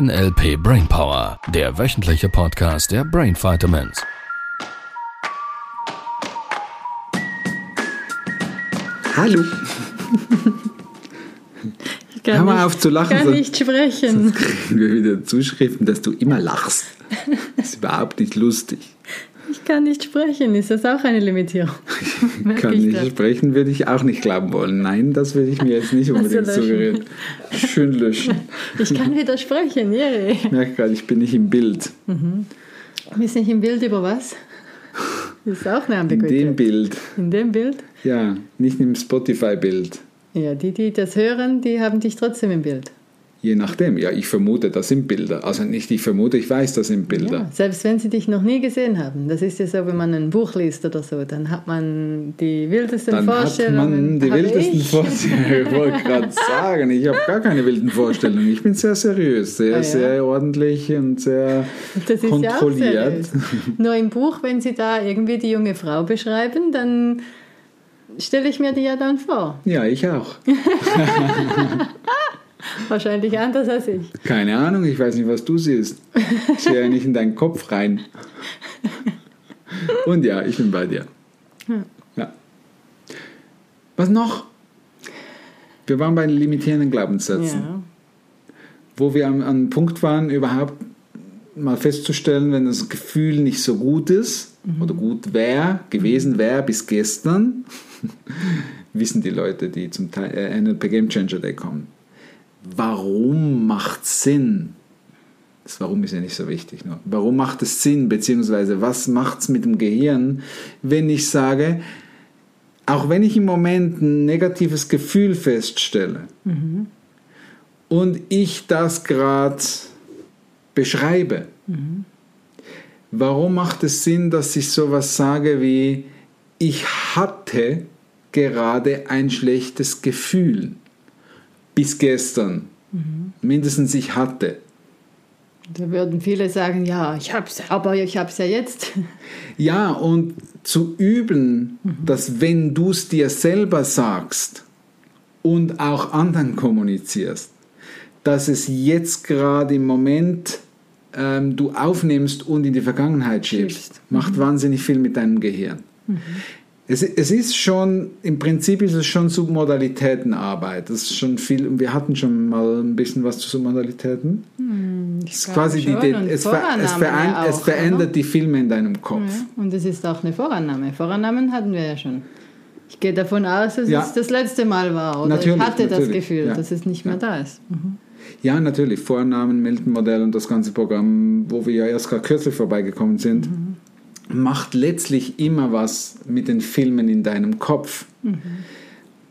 NLP Brainpower, der wöchentliche Podcast der Brain Vitamins. Hallo. Ich kann Hör mal nicht, auf zu lachen, kann sonst- nicht sprechen. Kriegen wir wieder Zuschriften, dass du immer lachst. Das ist überhaupt nicht lustig. Ich kann nicht sprechen. Ist das auch eine Limitierung? Merke Kann ich nicht das? sprechen, würde ich auch nicht glauben wollen. Nein, das würde ich mir jetzt nicht unbedingt löschen. suggerieren. Schön löschen. Ich kann wieder sprechen, yay. Ich merke gerade, ich bin nicht im Bild. Wir sind im Bild über was? Das ist auch eine In Ambiguität. dem Bild. In dem Bild? Ja, nicht im Spotify-Bild. Ja, die, die das hören, die haben dich trotzdem im Bild. Je nachdem. Ja, ich vermute, das sind Bilder. Also nicht ich vermute, ich weiß, das sind Bilder. Ja, selbst wenn sie dich noch nie gesehen haben. Das ist ja so, wenn man ein Buch liest oder so, dann hat man die wildesten Dann hat Vorstellungen. man die wildesten ich. Vorstellungen. Ich wollte gerade sagen, ich habe gar keine wilden Vorstellungen. Ich bin sehr seriös, sehr, Ah, ja. sehr ordentlich und sehr Das ist ja auch kontrolliert. Nur im Buch, wenn Sie da irgendwie die junge Frau beschreiben, dann stelle ich mir die ja dann vor. Ja, ich auch. Wahrscheinlich anders als ich. Keine Ahnung, ich weiß nicht, was du siehst. Ich sehe ja nicht in deinen Kopf rein. Und ja, ich bin bei dir. Ja. Was noch? Wir waren bei den limitierenden Glaubenssätzen. Ja. wo wir am, an einem Punkt waren, überhaupt mal festzustellen, wenn das Gefühl nicht so gut ist oder gut wäre, gewesen wäre bis gestern, wissen die Leute, die zum Teil äh, NLP Game Changer Day kommen. Warum macht Sinn? Das Warum ist ja nicht so wichtig. Nur. Warum macht es Sinn, beziehungsweise was macht es mit dem Gehirn, wenn ich sage, auch wenn ich im Moment ein negatives Gefühl feststelle, und ich das gerade beschreibe, warum macht es Sinn, dass ich sowas sage wie, ich hatte gerade ein schlechtes Gefühl bis gestern. Mindestens ich hatte. Da würden viele sagen, ja, ich hab's, aber ich hab's ja jetzt. Ja, und zu üben, dass wenn du es dir selber sagst und auch anderen kommunizierst, dass es jetzt gerade im Moment ähm, du aufnimmst und in die Vergangenheit schiebst, Schiebst. macht wahnsinnig viel mit deinem Gehirn. Es, es ist schon, im Prinzip ist es schon Submodalitätenarbeit. Das ist schon viel, und wir hatten schon mal ein bisschen was zu Submodalitäten. Es, ist glaube quasi die, die, es, ver, es, verein, ja es auch, verändert oder? die Filme in deinem Kopf. Ja, und es ist auch eine Vorannahme. Vorannahmen hatten wir ja schon. Ich gehe davon aus, dass Ja. es das letzte Mal war. Oder Natürlich, ich hatte das Gefühl, ja. dass es nicht mehr da ist. Mhm. Ja, natürlich. Vornamen, Milton-Modell und das ganze Programm, wo wir ja erst gerade kürzlich vorbeigekommen sind, macht letztlich immer was mit den Filmen in deinem Kopf.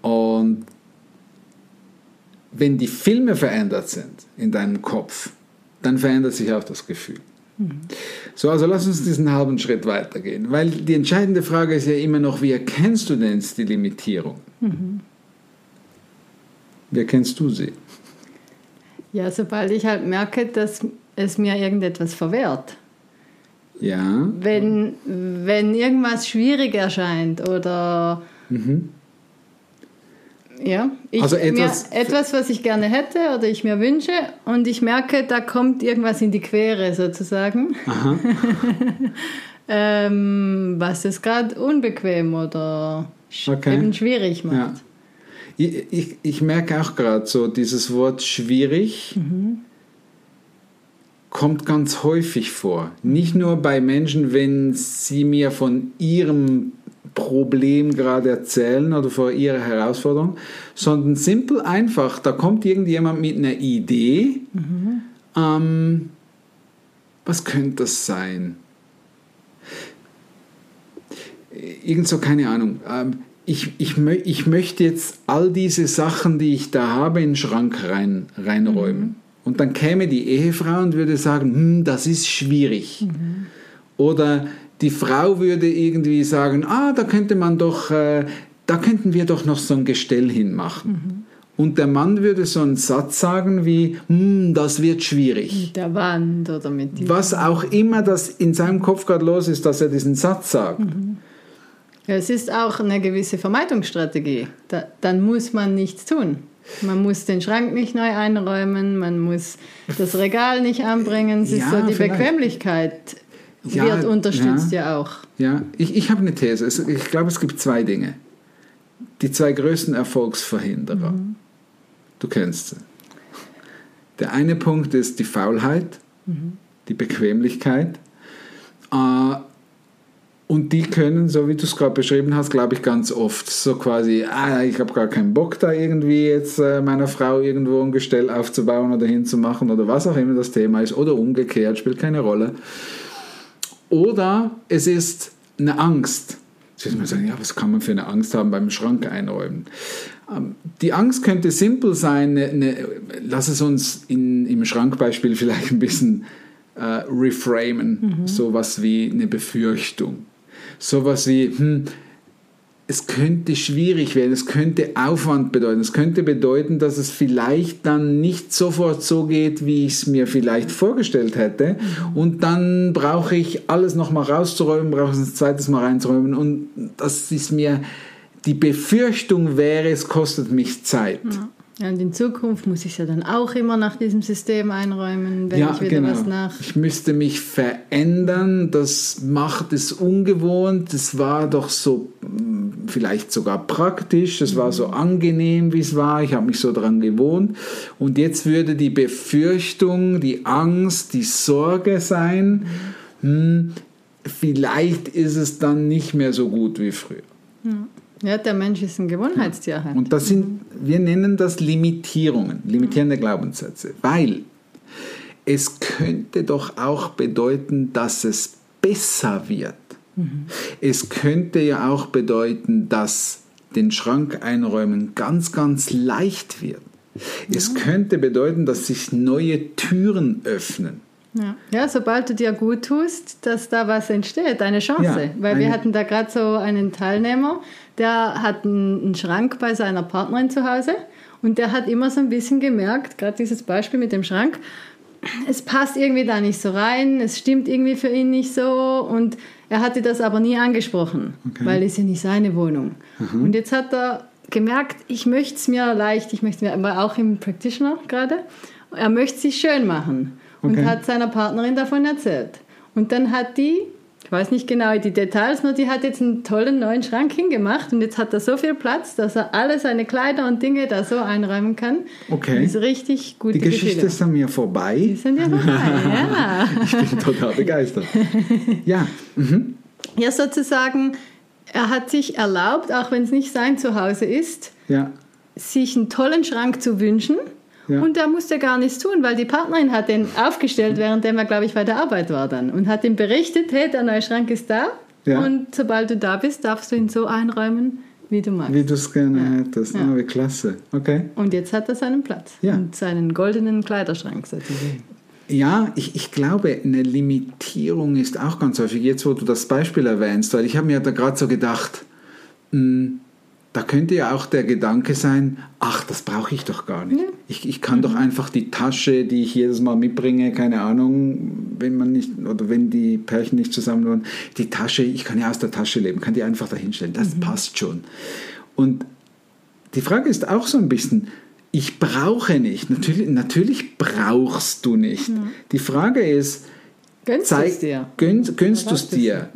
Und wenn die Filme verändert sind in deinem Kopf, dann verändert sich auch das Gefühl. So, also lass uns diesen halben Schritt weitergehen, weil die entscheidende Frage ist ja immer noch, wie erkennst du denn die Limitierung? Wie erkennst du sie? Ja, sobald ich halt merke, dass es mir irgendetwas verwehrt. Ja, Wenn, wenn irgendwas schwierig erscheint oder ja, ich, Also etwas- mir, etwas, was ich gerne hätte oder ich mir wünsche und ich merke, da kommt irgendwas in die Quere sozusagen, aha. ähm, was es gerade unbequem oder Okay. eben schwierig macht. Ja. Ich, ich, ich merke auch gerade so, dieses Wort schwierig kommt ganz häufig vor. Nicht nur bei Menschen, wenn sie mir von ihrem Problem gerade erzählen oder vor ihrer Herausforderung, sondern simpel einfach, da kommt irgendjemand mit einer Idee, ähm, was könnte das sein? irgend so, keine Ahnung. Ähm, ich, ich, ich möchte jetzt all diese Sachen, die ich da habe, in den Schrank rein, reinräumen. Und dann käme die Ehefrau und würde sagen, hm, das ist schwierig. Oder die Frau würde irgendwie sagen, ah, da könnte man doch, äh, da könnten wir doch noch so ein Gestell hinmachen. Und der Mann würde so einen Satz sagen wie, hm, das wird schwierig. Mit der Wand oder mit die Was auch immer das in seinem Kopf gerade los ist, dass er diesen Satz sagt. Ja, Es ist auch eine gewisse Vermeidungsstrategie. Da, dann muss man nichts tun. Man muss den Schrank nicht neu einräumen, man muss das Regal nicht anbringen. Es ist Ja, so, die vielleicht. Bequemlichkeit Ja, wird unterstützt ja. ja, auch. Ja, ich, ich habe eine These. Es- Ich glaube, es gibt zwei Dinge. Die zwei größten Erfolgsverhinderer. Du kennst sie. Der eine Punkt ist die Faulheit, die Bequemlichkeit. Äh, und die können, so wie du es gerade beschrieben hast, glaube ich, ganz oft so quasi, ah, ich habe gar keinen Bock da irgendwie jetzt äh, meiner Frau irgendwo ein Gestell aufzubauen oder hinzumachen oder was auch immer das Thema ist oder umgekehrt, spielt keine Rolle. Oder es ist eine Angst. Jetzt wird man sagen, ja, was kann man für eine Angst haben beim Schrank einräumen? Ähm, Die Angst könnte simpel sein, eine, eine, lass es uns in, im Schrankbeispiel vielleicht ein bisschen äh, reframen, sowas wie eine Befürchtung. Sowas wie, hm, es könnte schwierig werden, es könnte Aufwand bedeuten, es könnte bedeuten, dass es vielleicht dann nicht sofort so geht, wie ich es mir vielleicht vorgestellt hätte. Und dann brauche ich alles nochmal rauszuräumen, brauche es ein zweites Mal reinzuräumen. Und das ist mir, die Befürchtung wäre, es kostet mich Zeit. Ja, und in Zukunft muss ich es ja dann auch immer nach diesem System einräumen, wenn ich wieder was nach. genau. Ich müsste mich verändern, das macht es ungewohnt. Das war doch so mh, vielleicht sogar praktisch, das war so angenehm, wie es war. Ich habe mich so daran gewohnt. Und jetzt würde die Befürchtung, die Angst, die Sorge sein, hm, vielleicht ist es dann nicht mehr so gut wie früher. Ja, der Mensch ist ein Gewohnheitstier. halt. Und das sind, wir nennen das Limitierungen, limitierende Glaubenssätze, weil es könnte doch auch bedeuten, dass es besser wird. Es könnte ja auch bedeuten, dass den Schrank einräumen ganz, ganz leicht wird. Es könnte bedeuten, dass sich neue Türen öffnen. Ja. ja, sobald du dir gut tust, dass da was entsteht, eine Chance. Ja, Weil wir hatten da gerade so einen Teilnehmer, der hat einen, Schrank bei seiner Partnerin zu Hause und der hat immer so ein bisschen gemerkt, gerade dieses Beispiel mit dem Schrank, es passt irgendwie da nicht so rein, es stimmt irgendwie für ihn nicht so und er hatte das aber nie angesprochen, weil es ja nicht seine Wohnung. Und jetzt hat er gemerkt, ich möchte es mir leicht, ich möchte es mir, aber auch im Practitioner gerade, er möchte es sich schön machen und Okay. hat seiner Partnerin davon erzählt. Und dann hat die, ich weiß nicht genau die Details, nur die hat jetzt einen tollen neuen Schrank hingemacht und jetzt hat er so viel Platz, dass er alle seine Kleider und Dinge da so einräumen kann. Okay. Das ist richtig gute Die Geschichte Gefühle. ist an mir Die vorbei. sind ja vorbei, ja. Ich bin total begeistert. Ja, Ja, sozusagen, er hat sich erlaubt, auch wenn es nicht sein Zuhause ist, ja, sich einen tollen Schrank zu wünschen. Ja. Und er musste gar nichts tun, weil die Partnerin hat den aufgestellt, währenddem er, glaube ich, bei der Arbeit war dann. Und hat ihm berichtet, hey, der neue Schrank ist da. Ja. Und sobald du da bist, darfst du ihn so einräumen, wie du magst. wie du es gerne hättest. Ja. Ah, wie klasse. Okay. Und jetzt hat er seinen Platz. Ja. Und seinen goldenen Kleiderschrank sozusagen. Ja, ich, ich glaube, eine Limitierung ist auch ganz häufig, jetzt wo du das Beispiel erwähnst, weil ich habe mir da gerade so gedacht, mh, da könnte ja auch der Gedanke sein, ach, das brauche ich doch gar nicht. Ja. Ich, ich kann doch einfach die Tasche, die ich jedes Mal mitbringe, keine Ahnung, wenn man nicht, oder wenn die Pärchen nicht zusammen wohnen, die Tasche, ich kann ja aus der Tasche leben, kann die einfach dahinstellen, das passt schon. Und die Frage ist auch so ein bisschen, ich brauche nicht. Natürlich, natürlich brauchst du nicht. Die Frage ist, Gönnst du es dir? gönn, gönnst du es dir?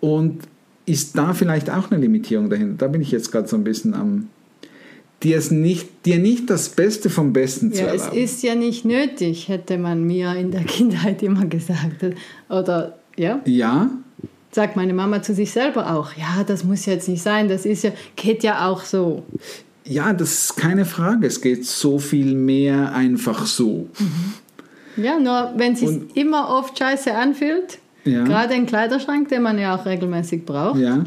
Und ist da vielleicht auch eine Limitierung dahinter? Da bin ich jetzt gerade so ein bisschen am. Dir, es nicht, dir nicht das Beste vom Besten zu Ja, es erlauben. ist ja nicht nötig, hätte man mir in der Kindheit immer gesagt. Oder, ja, ja, sagt meine Mama zu sich selber auch, ja, das muss jetzt nicht sein, das ist ja, geht ja auch so. ja, das ist keine Frage. Es geht so viel mehr einfach so. Ja, nur wenn es sich immer oft scheiße anfühlt, Ja. gerade ein Kleiderschrank, den man ja auch regelmäßig braucht, Ja,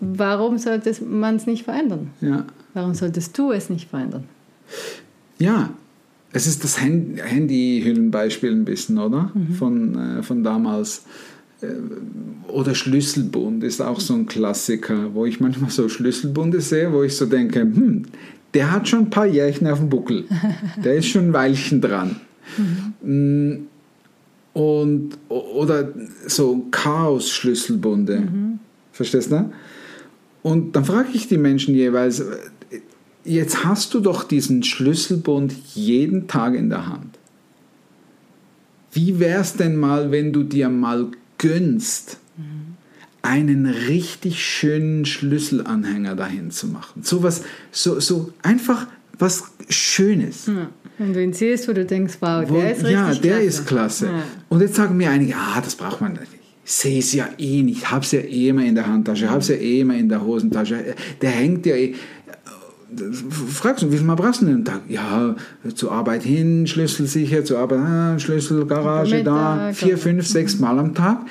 warum sollte man es nicht verändern? ja. Warum solltest du es nicht verändern? Ja, es ist das Hand- Handyhüllenbeispiel ein bisschen, oder? Von, äh, von damals. Äh, Oder Schlüsselbund ist auch so ein Klassiker, wo ich manchmal so Schlüsselbunde sehe, wo ich so denke, hm, der hat schon ein paar Jährchen auf dem Buckel. Der ist schon ein Weilchen dran. Mm, Und, oder so Chaos-Schlüsselbunde. Verstehst du? Und dann frage ich die Menschen jeweils, jetzt hast du doch diesen Schlüsselbund jeden Tag in der Hand. Wie wäre es denn mal, wenn du dir mal gönnst, einen richtig schönen Schlüsselanhänger dahin zu machen? So was, so, so einfach was Schönes. Ja. Wenn du ihn siehst, wo du denkst, wow, Wo- der ist richtig ja, der klasse. ist klasse. Ja. Und jetzt sagen mir einige, ah, das braucht man nicht. Ich sehe es ja eh nicht. Ich habe es ja eh immer in der Handtasche, habe es ja eh immer in der Hosentasche. Der hängt ja eh. Fragst du, wie viel Mal brauchst du denn am Tag? Ja, zur Arbeit hin, Schlüssel sicher, zur Arbeit, ah, Schlüssel, Garage da, Mittag, vier, fünf, sechs Mal am Tag.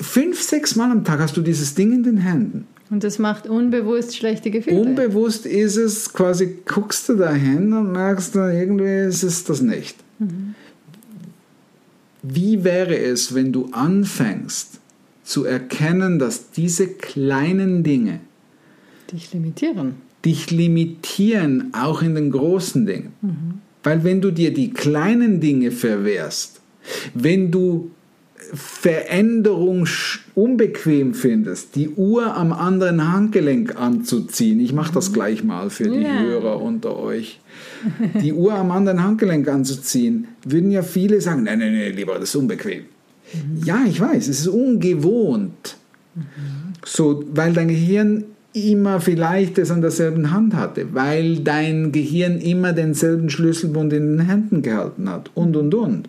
Fünf, sechs Mal am Tag hast du dieses Ding in den Händen. Und das macht unbewusst schlechte Gefühle. Unbewusst ist es quasi, guckst du dahin und merkst, irgendwie ist es das nicht. Wie wäre es, wenn du anfängst zu erkennen, dass diese kleinen Dinge Dich limitieren. Dich limitieren, auch in den großen Dingen? Weil wenn du dir die kleinen Dinge verwehrst, wenn du Veränderung unbequem findest, die Uhr am anderen Handgelenk anzuziehen. Ich mache das gleich mal für die Ja. Hörer unter euch. Die Uhr am anderen Handgelenk anzuziehen, würden ja viele sagen, nein, nein, nein, lieber, das ist unbequem. Ja, ich weiß, es ist ungewohnt. So, weil dein Gehirn immer vielleicht es an derselben Hand hatte, weil dein Gehirn immer denselben Schlüsselbund in den Händen gehalten hat und und und.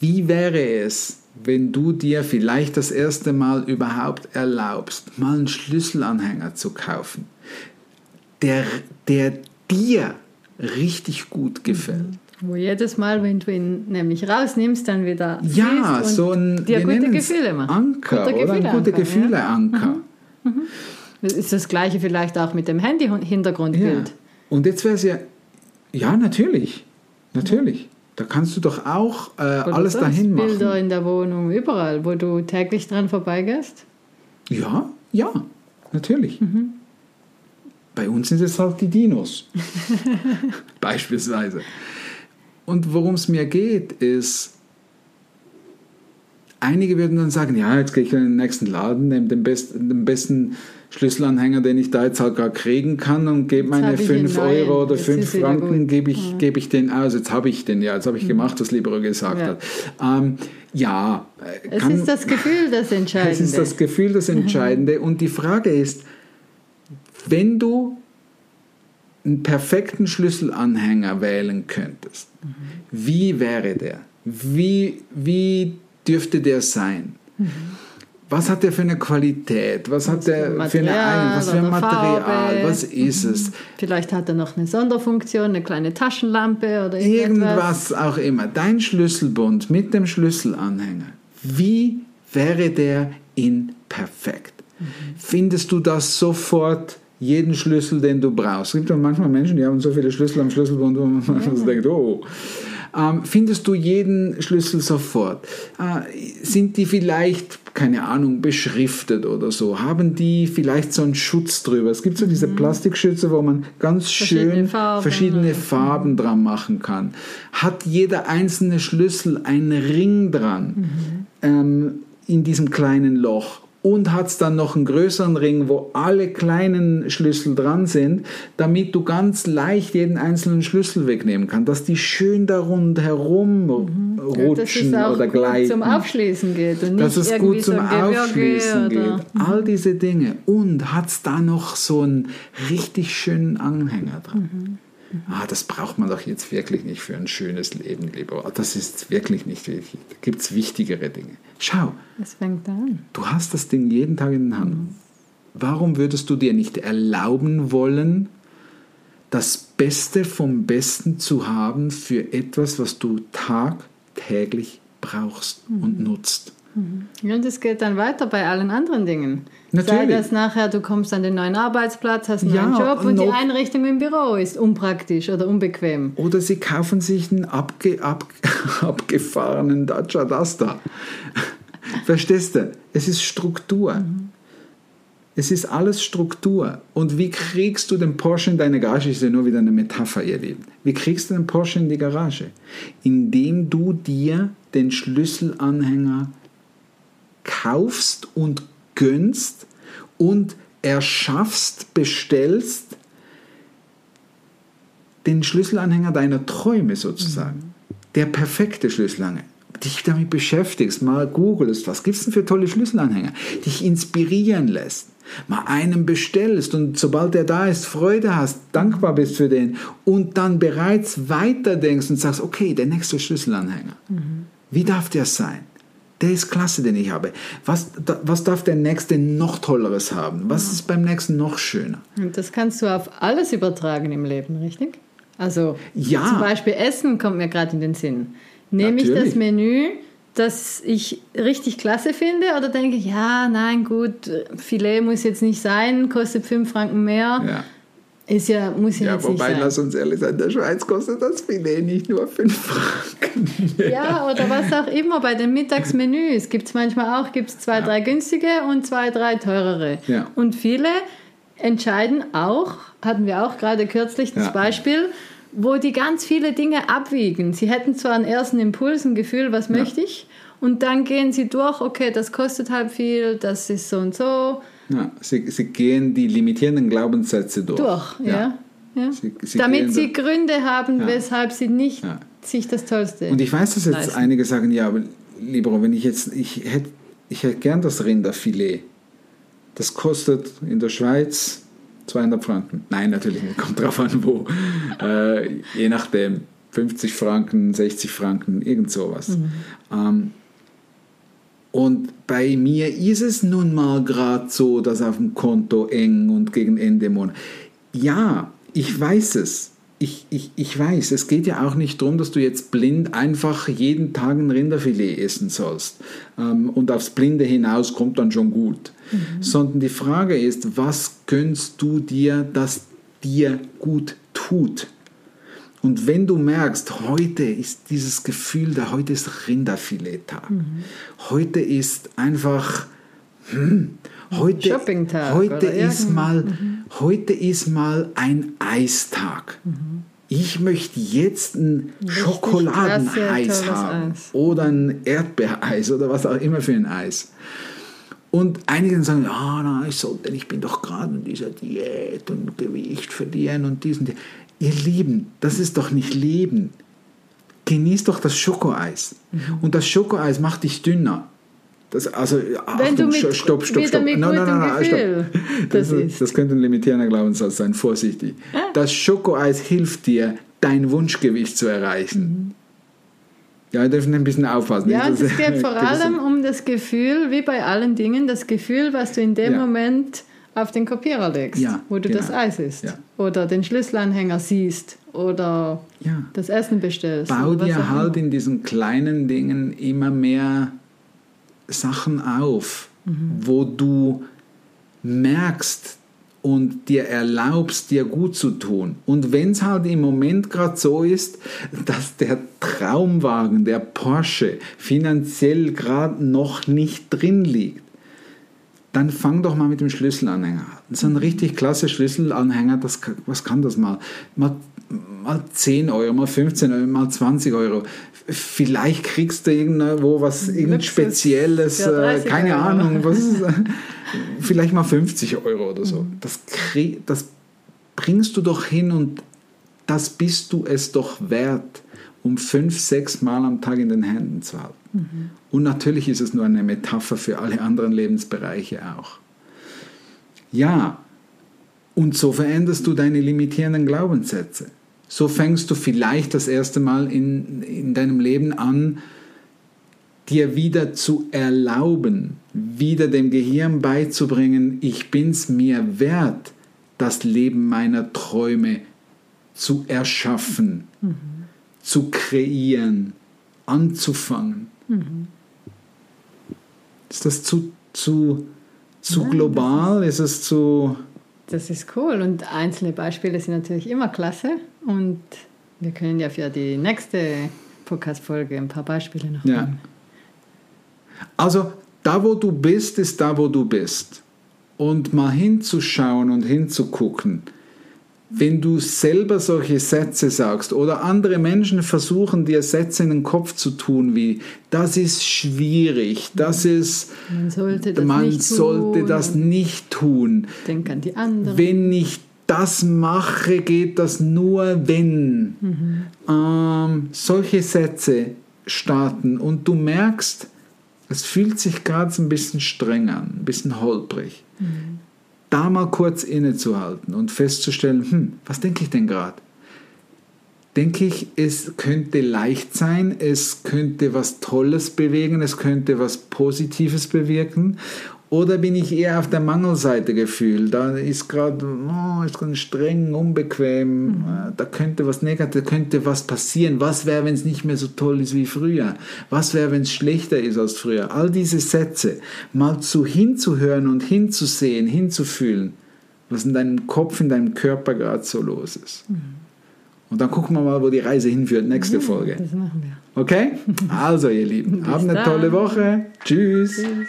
Wie wäre es, wenn du dir vielleicht das erste Mal überhaupt erlaubst, mal einen Schlüsselanhänger zu kaufen, der, der dir richtig gut gefällt? Wo jedes Mal, wenn du ihn nämlich rausnimmst, dann wieder Ja, so ein dir gute Gefühle macht. Anker Gute oder ein Gefühle gute Anker, Gefühle-Anker. Ja. Das ist das gleiche vielleicht auch mit dem Ja. Handy-Hintergrundbild. Und jetzt wäre es ja, ja, natürlich, natürlich. Da kannst du doch auch äh, alles dahin machen. Bilder in der Wohnung, überall, wo du täglich dran vorbeigehst. Ja, ja, natürlich. Mhm. Bei uns sind es halt die Dinos. Beispielsweise. Und worum es mir geht, ist, einige würden dann sagen, ja, jetzt gehe ich in den nächsten Laden, nehme den, best, den besten Schlüsselanhänger, den ich da jetzt halt gerade kriegen kann und gebe meine ich den 5 neuen, Euro oder jetzt 5 ist wieder Franken, gebe ich, gebe ich den aus. Jetzt habe ich den, ja, jetzt habe ich gemacht, was Libero gesagt Ja. hat. Ähm, ja, äh, Es kann- ist das Gefühl das Entscheidende. es ist das Gefühl das Entscheidende. Und die Frage ist, wenn du einen perfekten Schlüsselanhänger wählen könntest, wie wäre der? Wie, wie dürfte der sein? Was hat der für eine Qualität? Was hat der für eine Eigen- Was für ein Material? Farbe? Mhm. Was ist es? Vielleicht hat er noch eine Sonderfunktion, eine kleine Taschenlampe oder irgendetwas. Irgendwas auch immer. Dein Schlüsselbund mit dem Schlüsselanhänger. Wie wäre der in perfekt? Findest du das sofort jeden Schlüssel, den du brauchst? Es gibt ja manchmal Menschen, die haben so viele Schlüssel am Schlüsselbund, wo man so denkt, oh. Ähm, findest du jeden Schlüssel sofort? Äh, sind die vielleicht, keine Ahnung, beschriftet oder so? Haben die vielleicht so einen Schutz drüber? Es gibt so diese Plastikschütze, wo man ganz Mhm. Verschiedene schön Farben, verschiedene. Farben dran machen kann. Hat jeder einzelne Schlüssel einen Ring dran ähm, in diesem kleinen Loch? Und hat es dann noch einen größeren Ring, wo alle kleinen Schlüssel dran sind, damit du ganz leicht jeden einzelnen Schlüssel wegnehmen kannst, dass die schön da rundherum Mhm. Ja, dass rutschen es auch oder gut gleiten zum Aufschließen geht und nicht dass es gut zum Aufschließen geht. All diese Dinge. Und hat es da noch so einen richtig schönen Anhänger dran. Ah, das braucht man doch jetzt wirklich nicht für ein schönes Leben, lieber. Das ist wirklich nicht wichtig. Da gibt es wichtigere Dinge. Schau, Es fängt an. du hast das Ding jeden Tag in den Händen. Warum würdest du dir nicht erlauben wollen, das Beste vom Besten zu haben für etwas, was du tagtäglich brauchst und nutzt? Und es geht dann weiter bei allen anderen Dingen. Sei Natürlich. das nachher, du kommst an den neuen Arbeitsplatz, hast einen Ja, neuen Job und die Einrichtung im Büro ist unpraktisch oder unbequem. Oder sie kaufen sich einen abge, ab, abgefahrenen Dacia Duster. Verstehst du? Es ist Struktur. Es ist alles Struktur. Und wie kriegst du den Porsche in deine Garage? Ist ja nur wieder eine Metapher, ihr Lieben. Wie kriegst du den Porsche in die Garage? Indem du dir den Schlüsselanhänger kaufst und gönnst und erschaffst, bestellst, den Schlüsselanhänger deiner Träume sozusagen. Der perfekte Schlüsselanhänger. Dich damit beschäftigst, mal googelst, was gibt es denn für tolle Schlüsselanhänger, dich inspirieren lässt, mal einen bestellst und sobald der da ist, Freude hast, dankbar bist für den und dann bereits weiterdenkst und sagst, okay, der nächste Schlüsselanhänger. Wie darf der sein? Der ist klasse, den ich habe. Was, was darf der nächste noch tolleres haben? Was ist beim nächsten noch schöner? Und das kannst du auf alles übertragen im Leben, richtig? Also Ja. zum Beispiel Essen kommt mir gerade in den Sinn. Nehme ich Natürlich. das Menü, das ich richtig klasse finde, oder denke ich, ja, nein, gut, Filet muss jetzt nicht sein, kostet 5 Franken mehr, Ja. Ist ja, muss ja, Ja, jetzt nicht wobei, sein. lass uns ehrlich sein, in der Schweiz kostet das Filet nicht nur 5 Franken. Ja, oder was auch immer bei den Mittagsmenüs gibt es manchmal auch gibt's zwei, drei günstige und zwei, drei teurere. Ja. Und viele entscheiden auch, hatten wir auch gerade kürzlich das Ja. Beispiel, wo die ganz viele Dinge abwiegen. Sie hätten zwar einen ersten Impuls, ein Gefühl, was möchte ich, und dann gehen sie durch, okay, das kostet halb viel, das ist so und so, Ja, sie, sie gehen die limitierenden Glaubenssätze durch. durch. Ja. Ja. Sie- sie Damit sie da- Gründe haben, Ja. weshalb sie nicht Ja. sich das Tollste Und ich weiß, dass jetzt leisten. einige sagen, ja, aber lieber, wenn ich jetzt, ich hätte, ich hätte gern das Rinderfilet. Das kostet in der Schweiz 200 Franken. Nein, natürlich nicht, kommt drauf an, wo. Äh, je nachdem, 50 Franken, 60 Franken, irgend sowas. Ähm, und bei mir ist es nun mal gerade so, dass auf dem Konto eng und gegen Ende Monat. Ja, ich weiß es. Ich, ich, ich weiß, es geht ja auch nicht darum, dass du jetzt blind einfach jeden Tag ein Rinderfilet essen sollst. Ähm, und aufs Blinde hinaus kommt dann schon gut. Sondern die Frage ist, was gönnst du dir, das dir gut tut? Und wenn du merkst, heute ist dieses Gefühl, da heute ist Rinderfilet-Tag. Heute ist einfach, hm, heute, Shoppingtag heute ist mal, heute ist mal ein Eistag. Ich möchte jetzt ein Schokoladeneis haben Eis. oder ein Erdbeereis oder was auch immer für ein Eis. Und einige sagen, ja, na, ich sollte, ich bin doch gerade in dieser Diät und Gewicht verlieren und diesen. Ihr Lieben, das ist doch nicht Leben. Genieß doch das Schokoeis. Mhm. Und das Schokoeis macht dich dünner. Das, also, Wenn du mit- stopp, stopp, stopp, Nein, nein, nein, stopp. das Das, das könnte ein limitierender Glaubenssatz sein, vorsichtig. Das Schokoeis hilft dir, dein Wunschgewicht zu erreichen. Ja, wir dürfen ein bisschen aufpassen. Ja, es geht vor allem um das Gefühl, wie bei allen Dingen, das Gefühl, was du in dem Ja. Moment auf den Kopierer legst, Ja, wo du genau. das Eis isst. Ja. Oder den Schlüsselanhänger siehst oder Ja. das Essen bestellst. Bau dir halt immer. in diesen kleinen Dingen immer mehr Sachen auf, wo du merkst und dir erlaubst, dir gut zu tun. Und wenn es halt im Moment gerade so ist, dass der Traumwagen, der Porsche, finanziell gerade noch nicht drin liegt, dann fang doch mal mit dem Schlüsselanhänger an. So ein richtig klasse Schlüsselanhänger, das, was kann das mal? mal? Mal 10 Euro, mal 15 Euro, mal 20 Euro. Vielleicht kriegst du irgendwo was, Luxus Spezielles, für äh, 30 keine Euro. Ahnung, was ist, vielleicht mal 50 Euro oder so. Das, krieg, das bringst du doch hin und das bist du es doch wert, um fünf, sechs Mal am Tag in den Händen zu halten. Und natürlich ist es nur eine Metapher für alle anderen Lebensbereiche auch. Ja, und so veränderst du deine limitierenden Glaubenssätze. So fängst du vielleicht das erste Mal in, in deinem Leben an, dir wieder zu erlauben, wieder dem Gehirn beizubringen, ich bin's mir wert, das Leben meiner Träume zu erschaffen, zu kreieren, anzufangen. Ist das zu, zu, zu global? Ist es zu... Das ist cool und einzelne Beispiele sind natürlich immer klasse und wir können ja für die nächste Podcast-Folge ein paar Beispiele noch Ja. bringen. Also da, wo du bist, ist da, wo du bist. Und mal hinzuschauen und hinzugucken, wenn du selber solche Sätze sagst oder andere Menschen versuchen dir Sätze in den Kopf zu tun, wie das ist schwierig, das ist, Man sollte das man nicht sollte tun das nicht tun, Denk an die anderen. wenn ich das mache, geht das nur, wenn. Ähm, solche Sätze starten und du merkst, es fühlt sich gerade so ein bisschen streng an, ein bisschen holprig. Da mal kurz innezuhalten und festzustellen, hm, was denke ich denn gerade? denke ich, es könnte leicht sein, es könnte was Tolles bewegen, es könnte was Positives bewirken. Oder bin ich eher auf der Mangelseite gefühlt? Da ist gerade oh, ist streng, unbequem, mhm. da könnte was Negatives, könnte was passieren. Was wäre, wenn es nicht mehr so toll ist wie früher? Was wäre, wenn es schlechter ist als früher? All diese Sätze mal zu hinzuhören und hinzusehen, hinzufühlen, was in deinem Kopf, in deinem Körper gerade so los ist. Mhm. Und dann gucken wir mal, wo die Reise hinführt. Nächste ja, Folge. Das machen wir. Okay? Also, ihr Lieben, habt eine dann. tolle Woche. Tschüss. Tschüss.